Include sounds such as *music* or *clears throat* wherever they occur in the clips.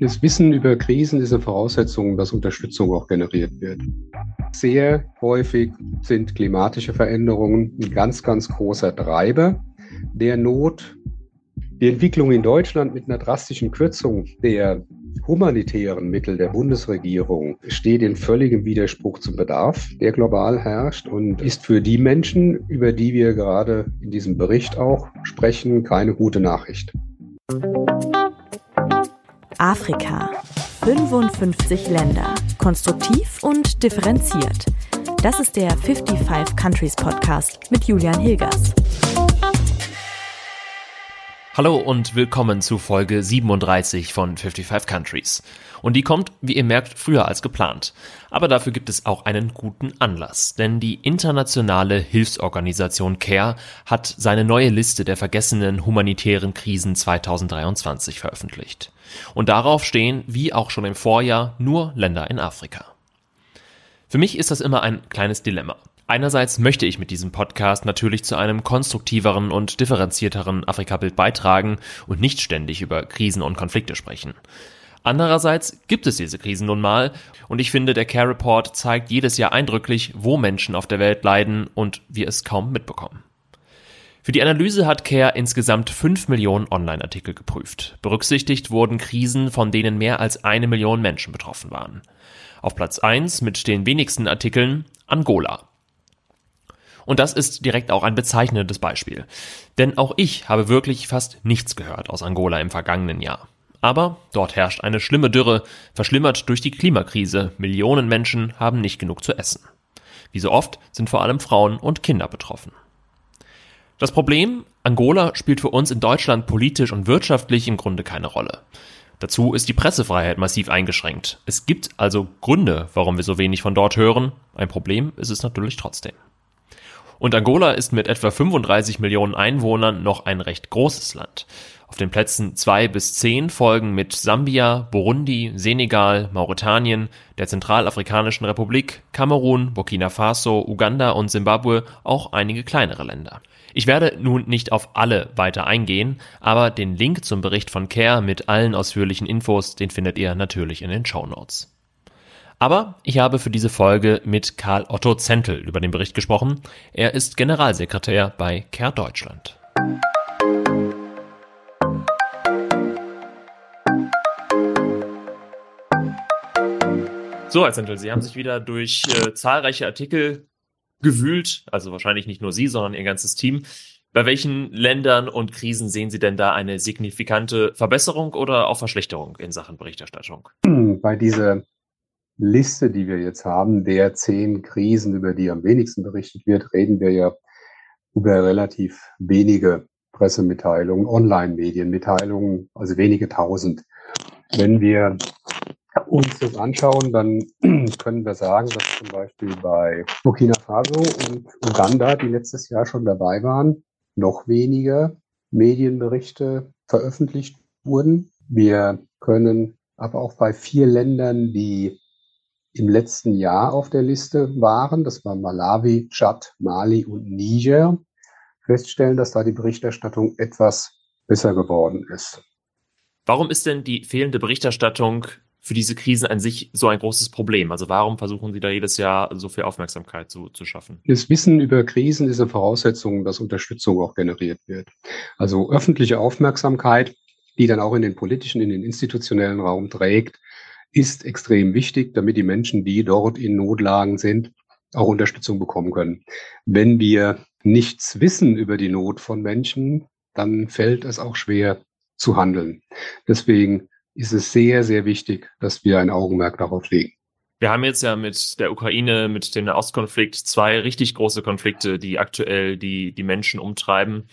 Das Wissen über Krisen ist eine Voraussetzung, dass Unterstützung auch generiert wird. Sehr häufig sind klimatische Veränderungen ein ganz, ganz großer Treiber der Not. Die Entwicklung in Deutschland mit einer drastischen Kürzung der humanitären Mittel der Bundesregierung steht in völligem Widerspruch zum Bedarf, der global herrscht und ist für die Menschen, über die wir gerade in diesem Bericht auch sprechen, keine gute Nachricht. Afrika. 55 Länder. Konstruktiv und differenziert. Das ist der 55 Countries Podcast mit Julian Hilgers. Hallo und willkommen zu Folge 37 von 55 Countries. Und die kommt, wie ihr merkt, früher als geplant. Aber dafür gibt es auch einen guten Anlass, denn die internationale Hilfsorganisation CARE hat seine neue Liste der vergessenen humanitären Krisen 2023 veröffentlicht. Und darauf stehen, wie auch schon im Vorjahr, nur Länder in Afrika. Für mich ist das immer ein kleines Dilemma. Einerseits möchte ich mit diesem Podcast natürlich zu einem konstruktiveren und differenzierteren Afrikabild beitragen und nicht ständig über Krisen und Konflikte sprechen. Andererseits gibt es diese Krisen nun mal und ich finde, der Care Report zeigt jedes Jahr eindrücklich, wo Menschen auf der Welt leiden und wir es kaum mitbekommen. Für die Analyse hat CARE insgesamt 5 Millionen Online-Artikel geprüft. Berücksichtigt wurden Krisen, von denen mehr als eine Million Menschen betroffen waren. Auf Platz 1 mit den wenigsten Artikeln Angola. Und das ist direkt auch ein bezeichnendes Beispiel. Denn auch ich habe wirklich fast nichts gehört aus Angola im vergangenen Jahr. Aber dort herrscht eine schlimme Dürre, verschlimmert durch die Klimakrise. Millionen Menschen haben nicht genug zu essen. Wie so oft sind vor allem Frauen und Kinder betroffen. Das Problem, Angola spielt für uns in Deutschland politisch und wirtschaftlich im Grunde keine Rolle. Dazu ist die Pressefreiheit massiv eingeschränkt. Es gibt also Gründe, warum wir so wenig von dort hören. Ein Problem ist es natürlich trotzdem. Und Angola ist mit etwa 35 Millionen Einwohnern noch ein recht großes Land. Auf den Plätzen 2 bis 10 folgen mit Sambia, Burundi, Senegal, Mauretanien, der Zentralafrikanischen Republik, Kamerun, Burkina Faso, Uganda und Simbabwe auch einige kleinere Länder. Ich werde nun nicht auf alle weiter eingehen, aber den Link zum Bericht von Care mit allen ausführlichen Infos, den findet ihr natürlich in den Show Notes. Aber ich habe für diese Folge mit Karl Otto Zentel über den Bericht gesprochen. Er ist Generalsekretär bei Care Deutschland. So, Herr Zentel, Sie haben sich wieder durch äh, zahlreiche Artikel gewühlt, also wahrscheinlich nicht nur Sie, sondern Ihr ganzes Team. Bei welchen Ländern und Krisen sehen Sie denn da eine signifikante Verbesserung oder auch Verschlechterung in Sachen Berichterstattung? Bei dieser Liste, die wir jetzt haben, der zehn Krisen, über die am wenigsten berichtet wird, reden wir ja über relativ wenige Pressemitteilungen, Online-Medienmitteilungen, also wenige tausend. Wenn wir uns das anschauen, dann *clears throat* können wir sagen, dass zum Beispiel bei Burkina Faso und Uganda, die letztes Jahr schon dabei waren, noch weniger Medienberichte veröffentlicht wurden. Wir können aber auch bei vier Ländern, die im letzten Jahr auf der Liste waren, das war Malawi, Tschad, Mali und Niger, feststellen, dass da die Berichterstattung etwas besser geworden ist. Warum ist denn die fehlende Berichterstattung für diese Krisen an sich so ein großes Problem? Also warum versuchen Sie da jedes Jahr so viel Aufmerksamkeit zu, zu schaffen? Das Wissen über Krisen ist eine Voraussetzung, dass Unterstützung auch generiert wird. Also öffentliche Aufmerksamkeit, die dann auch in den politischen, in den institutionellen Raum trägt, ist extrem wichtig, damit die Menschen, die dort in Notlagen sind, auch Unterstützung bekommen können. Wenn wir nichts wissen über die Not von Menschen, dann fällt es auch schwer zu handeln. Deswegen ist es sehr, sehr wichtig, dass wir ein Augenmerk darauf legen. Wir haben jetzt ja mit der Ukraine, mit dem Ostkonflikt zwei richtig große Konflikte, die aktuell die, die Menschen umtreiben.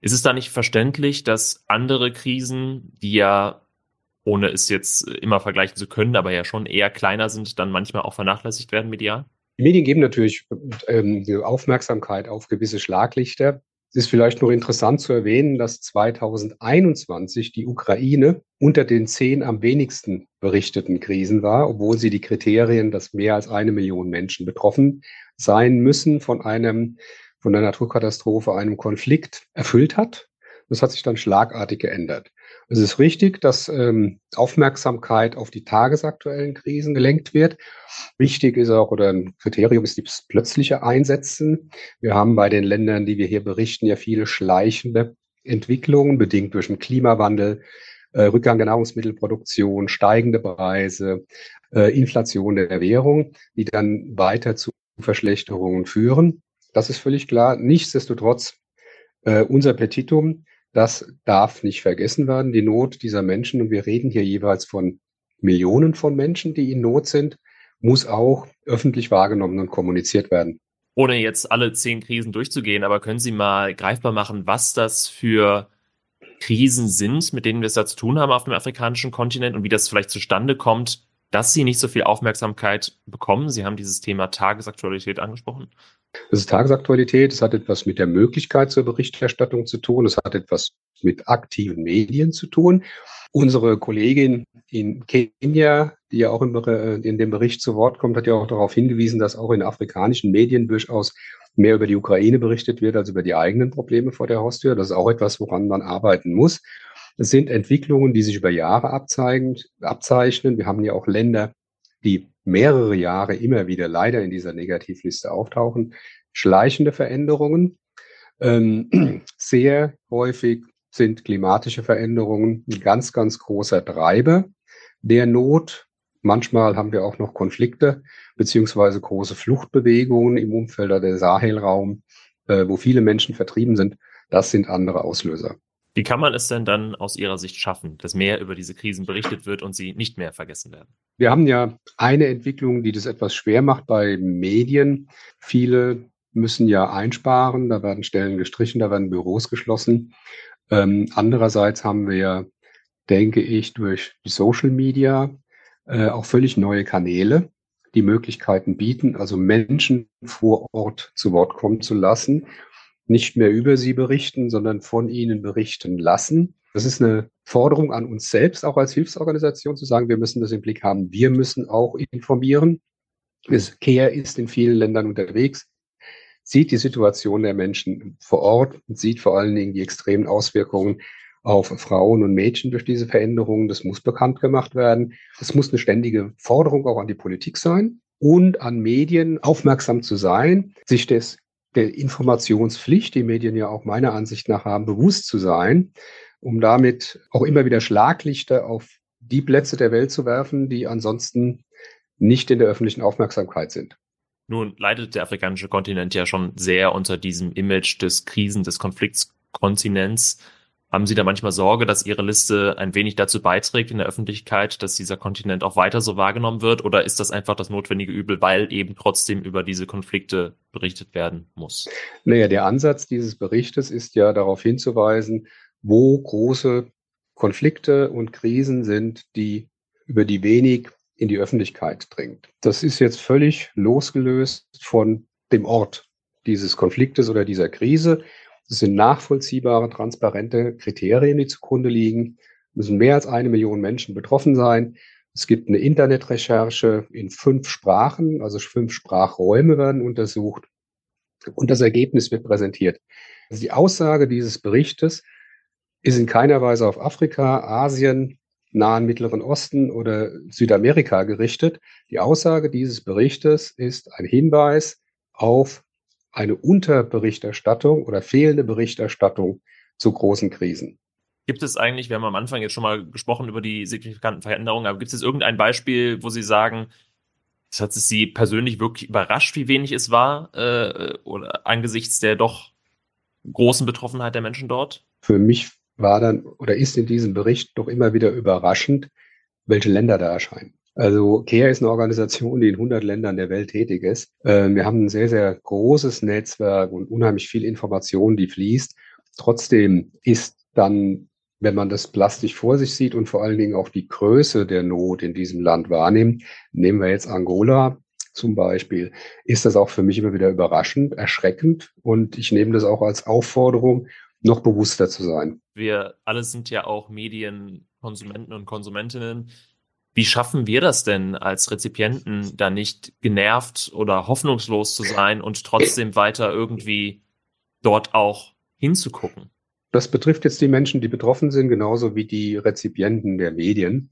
Ist es da nicht verständlich, dass andere Krisen, die ja ohne es jetzt immer vergleichen zu können, aber ja schon eher kleiner sind, dann manchmal auch vernachlässigt werden medial? Die Medien geben natürlich ähm, Aufmerksamkeit auf gewisse Schlaglichter. Es ist vielleicht noch interessant zu erwähnen, dass 2021 die Ukraine unter den zehn am wenigsten berichteten Krisen war, obwohl sie die Kriterien, dass mehr als eine Million Menschen betroffen sein müssen von einem, von einer Naturkatastrophe, einem Konflikt erfüllt hat. Das hat sich dann schlagartig geändert. Es ist richtig, dass ähm, Aufmerksamkeit auf die tagesaktuellen Krisen gelenkt wird. Wichtig ist auch, oder ein Kriterium ist das plötzliche Einsetzen. Wir haben bei den Ländern, die wir hier berichten, ja viele schleichende Entwicklungen, bedingt durch den Klimawandel, äh, Rückgang der Nahrungsmittelproduktion, steigende Preise, äh, Inflation der Währung, die dann weiter zu Verschlechterungen führen. Das ist völlig klar. Nichtsdestotrotz, äh, unser Petitum, das darf nicht vergessen werden, die Not dieser Menschen, und wir reden hier jeweils von Millionen von Menschen, die in Not sind, muss auch öffentlich wahrgenommen und kommuniziert werden. Ohne jetzt alle zehn Krisen durchzugehen, aber können Sie mal greifbar machen, was das für Krisen sind, mit denen wir es da zu tun haben auf dem afrikanischen Kontinent und wie das vielleicht zustande kommt, dass sie nicht so viel Aufmerksamkeit bekommen. Sie haben dieses Thema Tagesaktualität angesprochen. Das ist Tagesaktualität. Es hat etwas mit der Möglichkeit zur Berichterstattung zu tun. Es hat etwas mit aktiven Medien zu tun. Unsere Kollegin in Kenia, die ja auch in dem Bericht zu Wort kommt, hat ja auch darauf hingewiesen, dass auch in afrikanischen Medien durchaus mehr über die Ukraine berichtet wird als über die eigenen Probleme vor der Haustür. Das ist auch etwas, woran man arbeiten muss. Es sind Entwicklungen, die sich über Jahre abzeichnen. Wir haben ja auch Länder, die mehrere Jahre immer wieder leider in dieser Negativliste auftauchen. Schleichende Veränderungen. Ähm, *clears throat* sehr häufig sind klimatische Veränderungen ein ganz, ganz großer Treiber der Not. Manchmal haben wir auch noch Konflikte beziehungsweise große Fluchtbewegungen im Umfeld der Sahelraum, äh, wo viele Menschen vertrieben sind. Das sind andere Auslöser. Wie kann man es denn dann aus Ihrer Sicht schaffen, dass mehr über diese Krisen berichtet wird und sie nicht mehr vergessen werden? Wir haben ja eine Entwicklung, die das etwas schwer macht bei Medien. Viele müssen ja einsparen, da werden Stellen gestrichen, da werden Büros geschlossen. Ähm, andererseits haben wir, denke ich, durch die Social Media äh, auch völlig neue Kanäle, die Möglichkeiten bieten, also Menschen vor Ort zu Wort kommen zu lassen nicht mehr über sie berichten, sondern von ihnen berichten lassen. Das ist eine Forderung an uns selbst, auch als Hilfsorganisation, zu sagen, wir müssen das im Blick haben. Wir müssen auch informieren. Das CARE ist in vielen Ländern unterwegs, sieht die Situation der Menschen vor Ort und sieht vor allen Dingen die extremen Auswirkungen auf Frauen und Mädchen durch diese Veränderungen. Das muss bekannt gemacht werden. Es muss eine ständige Forderung auch an die Politik sein und an Medien aufmerksam zu sein, sich des der Informationspflicht, die Medien ja auch meiner Ansicht nach haben, bewusst zu sein, um damit auch immer wieder Schlaglichter auf die Plätze der Welt zu werfen, die ansonsten nicht in der öffentlichen Aufmerksamkeit sind. Nun leidet der afrikanische Kontinent ja schon sehr unter diesem Image des Krisen, des Konfliktskontinents. Haben Sie da manchmal Sorge, dass Ihre Liste ein wenig dazu beiträgt in der Öffentlichkeit, dass dieser Kontinent auch weiter so wahrgenommen wird? Oder ist das einfach das notwendige Übel, weil eben trotzdem über diese Konflikte berichtet werden muss? Naja, der Ansatz dieses Berichtes ist ja darauf hinzuweisen, wo große Konflikte und Krisen sind, die über die wenig in die Öffentlichkeit dringt. Das ist jetzt völlig losgelöst von dem Ort dieses Konfliktes oder dieser Krise. Es sind nachvollziehbare, transparente Kriterien, die zugrunde liegen. Es müssen mehr als eine Million Menschen betroffen sein. Es gibt eine Internetrecherche in fünf Sprachen, also fünf Sprachräume werden untersucht. Und das Ergebnis wird präsentiert. Also die Aussage dieses Berichtes ist in keiner Weise auf Afrika, Asien, Nahen Mittleren Osten oder Südamerika gerichtet. Die Aussage dieses Berichtes ist ein Hinweis auf eine Unterberichterstattung oder fehlende Berichterstattung zu großen Krisen. Gibt es eigentlich, wir haben am Anfang jetzt schon mal gesprochen über die signifikanten Veränderungen, aber gibt es irgendein Beispiel, wo Sie sagen, es hat Sie persönlich wirklich überrascht, wie wenig es war, äh, oder angesichts der doch großen Betroffenheit der Menschen dort? Für mich war dann oder ist in diesem Bericht doch immer wieder überraschend, welche Länder da erscheinen. Also CARE ist eine Organisation, die in 100 Ländern der Welt tätig ist. Ähm, wir haben ein sehr, sehr großes Netzwerk und unheimlich viel Information, die fließt. Trotzdem ist dann, wenn man das plastisch vor sich sieht und vor allen Dingen auch die Größe der Not in diesem Land wahrnimmt, nehmen wir jetzt Angola zum Beispiel, ist das auch für mich immer wieder überraschend, erschreckend und ich nehme das auch als Aufforderung, noch bewusster zu sein. Wir alle sind ja auch Medienkonsumenten und Konsumentinnen. Wie schaffen wir das denn als Rezipienten, da nicht genervt oder hoffnungslos zu sein und trotzdem weiter irgendwie dort auch hinzugucken? das betrifft jetzt die Menschen, die betroffen sind, genauso wie die Rezipienten der Medien,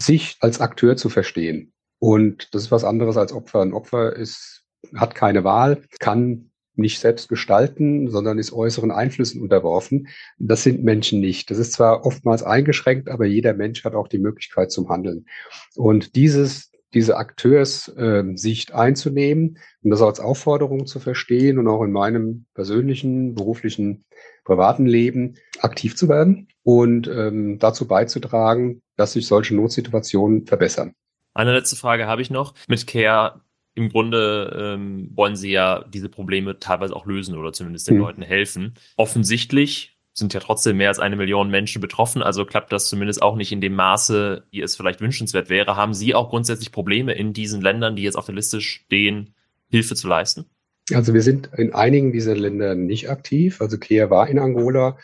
sich als Akteur zu verstehen. Und das ist was anderes als Opfer. Ein Opfer ist, hat keine Wahl, kann nicht selbst gestalten, sondern ist äußeren Einflüssen unterworfen. Das sind Menschen nicht. Das ist zwar oftmals eingeschränkt, aber jeder Mensch hat auch die Möglichkeit zum Handeln. Und dieses, diese Akteurssicht äh, einzunehmen und das als Aufforderung zu verstehen und auch in meinem persönlichen, beruflichen, privaten Leben aktiv zu werden und ähm, dazu beizutragen, dass sich solche Notsituationen verbessern. Eine letzte Frage habe ich noch. Mit Care im Grunde ähm, wollen sie ja diese Probleme teilweise auch lösen oder zumindest den mhm. Leuten helfen. Offensichtlich sind ja trotzdem mehr als eine Million Menschen betroffen, also klappt das zumindest auch nicht in dem Maße, wie es vielleicht wünschenswert wäre. Haben Sie auch grundsätzlich Probleme in diesen Ländern, die jetzt auf der Liste stehen, Hilfe zu leisten? Also wir sind in einigen dieser Länder nicht aktiv. Also Kea war in Angola,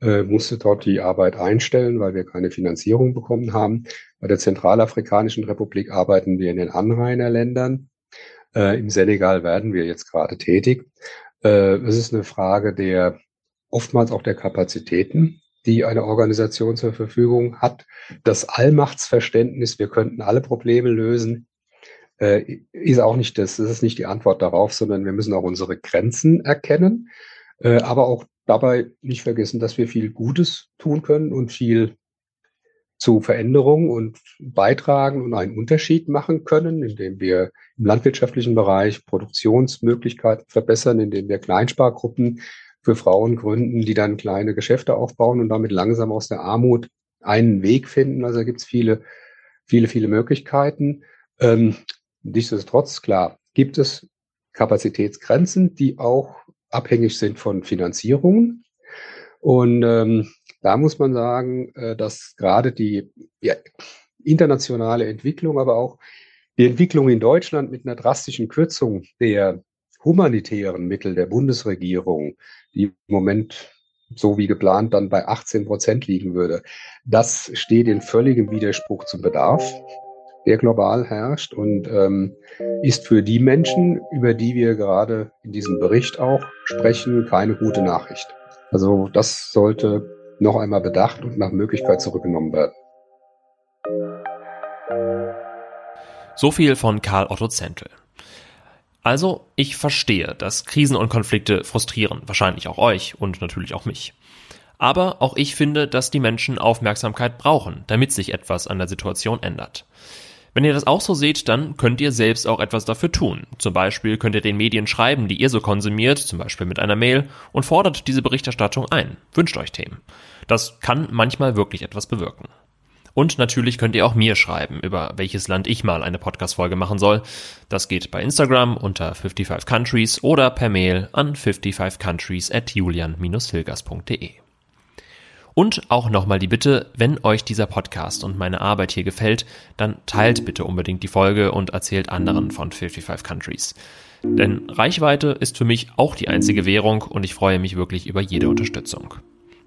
äh, musste dort die Arbeit einstellen, weil wir keine Finanzierung bekommen haben. Bei der Zentralafrikanischen Republik arbeiten wir in den Anrainerländern. Äh, Im Senegal werden wir jetzt gerade tätig. Äh, es ist eine Frage der oftmals auch der Kapazitäten, die eine Organisation zur Verfügung hat. Das Allmachtsverständnis, wir könnten alle Probleme lösen, äh, ist auch nicht das, das ist nicht die Antwort darauf, sondern wir müssen auch unsere Grenzen erkennen, äh, aber auch dabei nicht vergessen, dass wir viel Gutes tun können und viel zu Veränderungen und beitragen und einen Unterschied machen können, indem wir im landwirtschaftlichen Bereich Produktionsmöglichkeiten verbessern, indem wir Kleinspargruppen für Frauen gründen, die dann kleine Geschäfte aufbauen und damit langsam aus der Armut einen Weg finden. Also da gibt es viele, viele, viele Möglichkeiten. Ähm, nichtsdestotrotz, klar, gibt es Kapazitätsgrenzen, die auch abhängig sind von Finanzierungen. Und ähm, da muss man sagen, äh, dass gerade die ja, internationale Entwicklung, aber auch die Entwicklung in Deutschland mit einer drastischen Kürzung der humanitären Mittel der Bundesregierung, die im Moment so wie geplant dann bei 18 Prozent liegen würde, das steht in völligem Widerspruch zum Bedarf, der global herrscht und ähm, ist für die Menschen, über die wir gerade in diesem Bericht auch sprechen, keine gute Nachricht. Also das sollte noch einmal bedacht und nach Möglichkeit zurückgenommen werden. So viel von Karl Otto Zentl. Also, ich verstehe, dass Krisen und Konflikte frustrieren, wahrscheinlich auch euch und natürlich auch mich. Aber auch ich finde, dass die Menschen Aufmerksamkeit brauchen, damit sich etwas an der Situation ändert. Wenn ihr das auch so seht, dann könnt ihr selbst auch etwas dafür tun. Zum Beispiel könnt ihr den Medien schreiben, die ihr so konsumiert, zum Beispiel mit einer Mail, und fordert diese Berichterstattung ein. Wünscht euch Themen. Das kann manchmal wirklich etwas bewirken. Und natürlich könnt ihr auch mir schreiben, über welches Land ich mal eine Podcast-Folge machen soll. Das geht bei Instagram unter 55 Countries oder per Mail an 55countries at julian-hilgers.de. Und auch nochmal die Bitte, wenn euch dieser Podcast und meine Arbeit hier gefällt, dann teilt bitte unbedingt die Folge und erzählt anderen von 55 Countries. Denn Reichweite ist für mich auch die einzige Währung und ich freue mich wirklich über jede Unterstützung.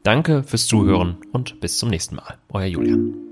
Danke fürs Zuhören und bis zum nächsten Mal. Euer Julian.